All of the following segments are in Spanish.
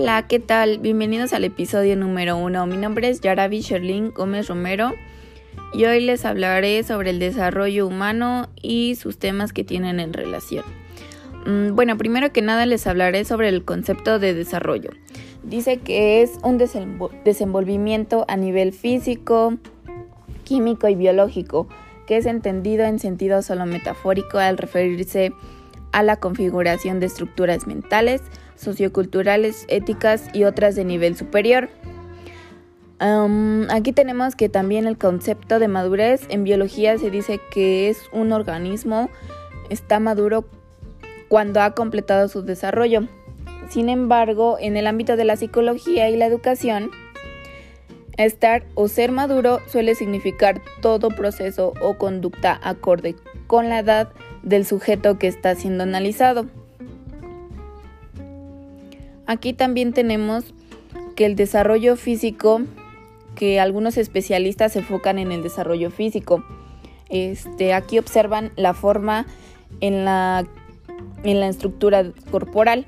Hola, ¿qué tal? Bienvenidos al episodio número uno. Mi nombre es Yaravi Sherlyn Gómez Romero y hoy les hablaré sobre el desarrollo humano y sus temas que tienen en relación. Mm, bueno, primero que nada les hablaré sobre el concepto de desarrollo. Dice que es un desenvolvimiento a nivel físico, químico y biológico, que es entendido en sentido solo metafórico al referirse a la configuración de estructuras mentales, socioculturales, éticas y otras de nivel superior. aquí tenemos que también el concepto de madurez en biología se dice que es un organismo, está maduro cuando ha completado su desarrollo. Sin embargo, en el ámbito de la psicología y la educación, estar o ser maduro suele significar todo proceso o conducta acorde con la edad del sujeto que está siendo analizado. Aquí también tenemos que el desarrollo físico, que algunos especialistas se enfocan en el desarrollo físico. Este, aquí observan la forma en la, en la estructura corporal,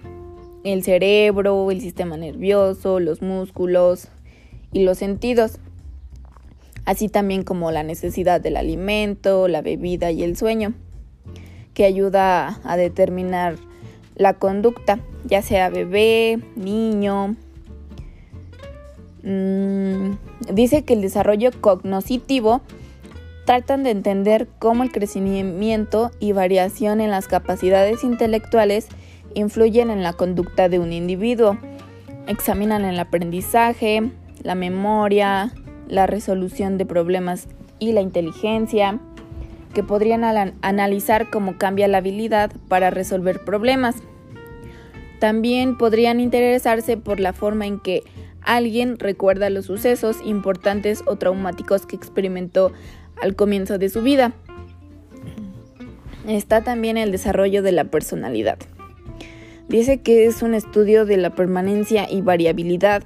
el cerebro, el sistema nervioso, los músculos y los sentidos, así también como la necesidad del alimento, la bebida y el sueño, que ayuda a determinar la conducta, ya sea bebé, niño. Mm, dice que el desarrollo cognoscitivo tratan de entender cómo el crecimiento y variación en las capacidades intelectuales influyen en la conducta de un individuo. Examinan el aprendizaje, la memoria, la resolución de problemas y la inteligencia, que podrían analizar cómo cambia la habilidad para resolver problemas. También podrían interesarse por la forma en que alguien recuerda los sucesos importantes o traumáticos que experimentó al comienzo de su vida. Está también el desarrollo de la personalidad. Dice que es un estudio de la permanencia y variabilidad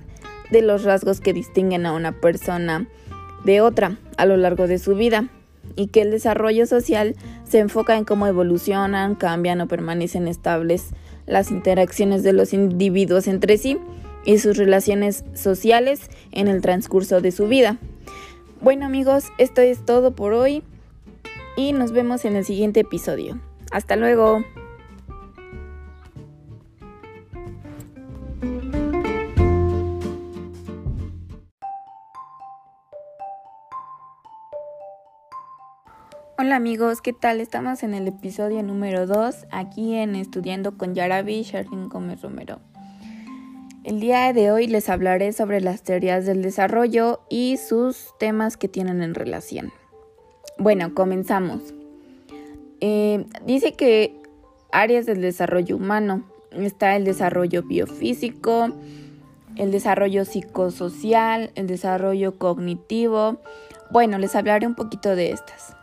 de los rasgos que distinguen a una persona de otra a lo largo de su vida y que el desarrollo social se enfoca en cómo evolucionan, cambian o permanecen estables las interacciones de los individuos entre sí y sus relaciones sociales en el transcurso de su vida. Bueno amigos, esto es todo por hoy y nos vemos en el siguiente episodio. Hasta luego. Hola amigos, ¿qué tal? Estamos en el episodio número 2 aquí en Estudiando con Yarabi Sherlyn Gómez Romero. El día de hoy les hablaré sobre las teorías del desarrollo y sus temas que tienen en relación. Bueno, comenzamos. Eh, dice que áreas del desarrollo humano está el desarrollo biofísico, el desarrollo psicosocial, el desarrollo cognitivo. Bueno, les hablaré un poquito de estas.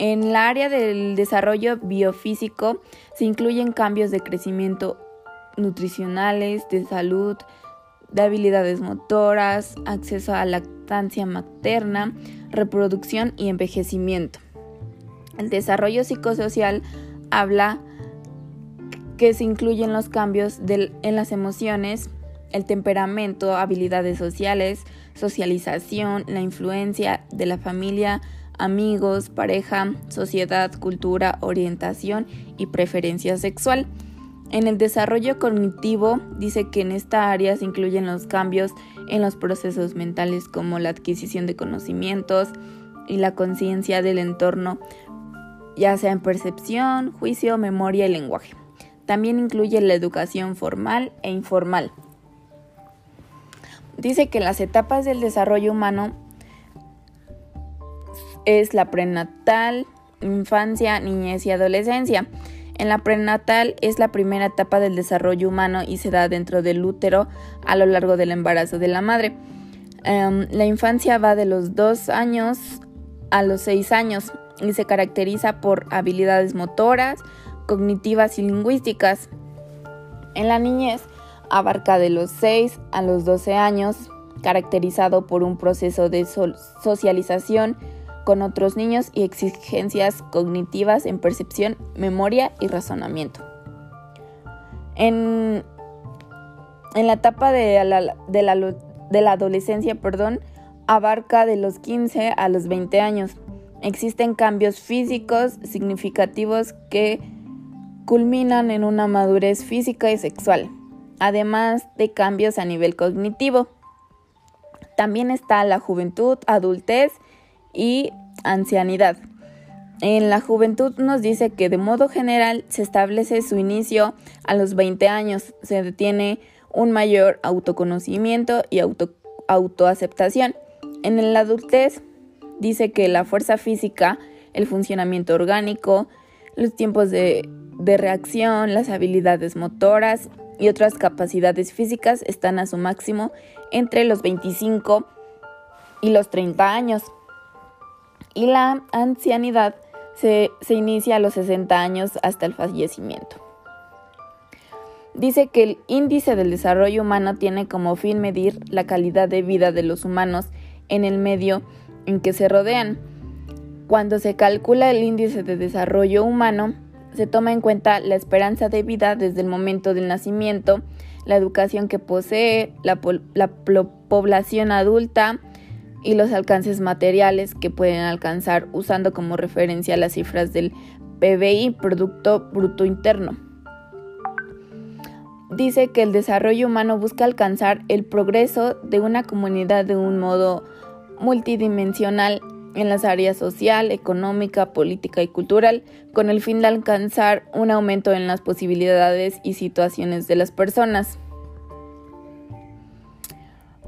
En el área del desarrollo biofísico se incluyen cambios de crecimiento nutricionales, de salud, de habilidades motoras, acceso a lactancia materna, reproducción y envejecimiento. El desarrollo psicosocial habla que se incluyen los cambios en las emociones, el temperamento, habilidades sociales, socialización, la influencia de la familia, amigos, pareja, sociedad, cultura, orientación y preferencia sexual. En el desarrollo cognitivo dice que en esta área se incluyen los cambios en los procesos mentales como la adquisición de conocimientos y la conciencia del entorno, ya sea en percepción, juicio, memoria y lenguaje. También incluye la educación formal e informal. Dice que las etapas del desarrollo humano es la prenatal, infancia, niñez y adolescencia. En la prenatal es la primera etapa del desarrollo humano y se da dentro del útero a lo largo del embarazo de la madre. Em, la infancia va de los 2 años a los 6 años y se caracteriza por habilidades motoras, cognitivas y lingüísticas. En la niñez abarca de los 6 a los 12 años, caracterizado por un proceso de socialización, con otros niños y exigencias cognitivas en percepción, memoria y razonamiento. En, en la etapa de la, de la, de la adolescencia, perdón, abarca de los 15 a los 20 años. Existen cambios físicos significativos que culminan en una madurez física y sexual, además de cambios a nivel cognitivo. También está la juventud, adultez y ancianidad. En la juventud nos dice que de modo general se establece su inicio a los 20 años, se detiene un mayor autoconocimiento y auto, autoaceptación. En la adultez dice que la fuerza física, el funcionamiento orgánico, los tiempos de, de reacción, las habilidades motoras y otras capacidades físicas están a su máximo entre los 25 y los 30 años. Y la ancianidad se, se, inicia a los 60 años hasta el fallecimiento. Dice que el índice del desarrollo humano tiene como fin medir la calidad de vida de los humanos en el medio en que se rodean. Cuando se calcula el índice de desarrollo humano, se toma en cuenta la esperanza de vida desde el momento del nacimiento, la educación que posee, la, población adulta y los alcances materiales que pueden alcanzar usando como referencia las cifras del PBI, Producto Bruto Interno. Dice que el desarrollo humano busca alcanzar el progreso de una comunidad de un modo multidimensional en las áreas social, económica, política y cultural, con el fin de alcanzar un aumento en las posibilidades y situaciones de las personas.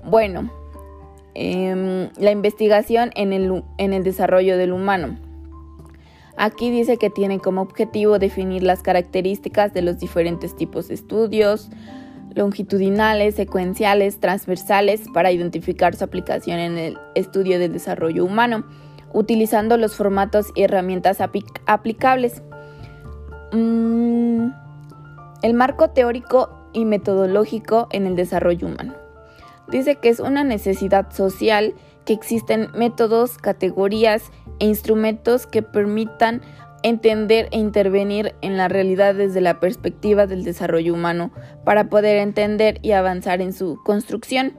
Bueno, em, la investigación en el, en el desarrollo del humano. Aquí dice que tiene como objetivo definir las características de los diferentes tipos de estudios, longitudinales, secuenciales, transversales para identificar su aplicación en el estudio del desarrollo humano, utilizando los formatos y herramientas aplicables. Mm, el marco teórico y metodológico en el desarrollo humano. Dice que es una necesidad social que existen métodos, categorías e instrumentos que permitan entender e intervenir en la realidad desde la perspectiva del desarrollo humano para poder entender y avanzar en su construcción.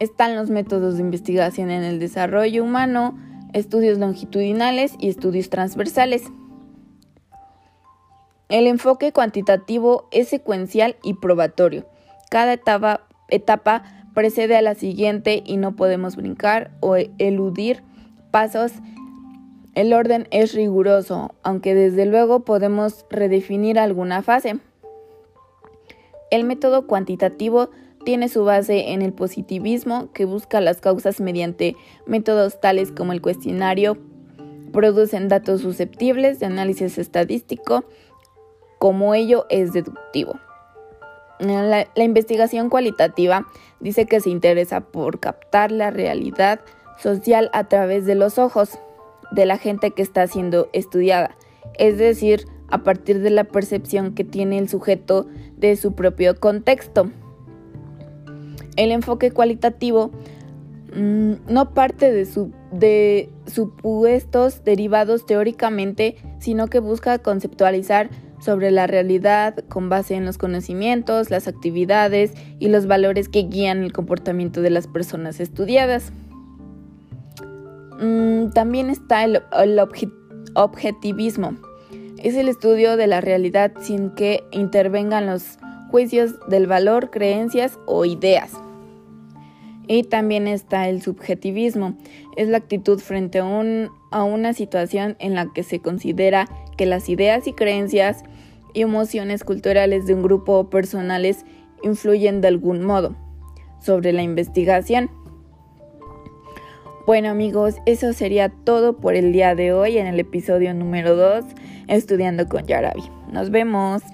Están los métodos de investigación en el desarrollo humano, estudios longitudinales y estudios transversales. El enfoque cuantitativo es secuencial y probatorio. Cada etapa, precede a la siguiente y no podemos brincar o eludir pasos el orden es riguroso, aunque desde luego podemos redefinir alguna fase. El método cuantitativo tiene su base en el positivismo que busca las causas mediante métodos tales como el cuestionario, producen datos susceptibles de análisis estadístico, como ello es deductivo. La, investigación cualitativa dice que se interesa por captar la realidad social a través de los ojos, de la gente que está siendo estudiada, es decir, a partir de la percepción que tiene el sujeto de su propio contexto. El enfoque cualitativo mm, no parte de, de supuestos derivados teóricamente, sino que busca conceptualizar sobre la realidad con base en los conocimientos, las actividades y los valores que guían el comportamiento de las personas estudiadas. Mm, también está el, objetivismo. Es el estudio de la realidad sin que intervengan los juicios del valor, creencias o ideas. Y también está el subjetivismo. Es la actitud frente a, un, a una situación en la que se considera que las ideas y creencias y emociones culturales de un grupo o personales influyen de algún modo sobre la investigación. Bueno amigos, eso sería todo por el día de hoy en el episodio número 2, Estudiando con Yarabi. Nos vemos.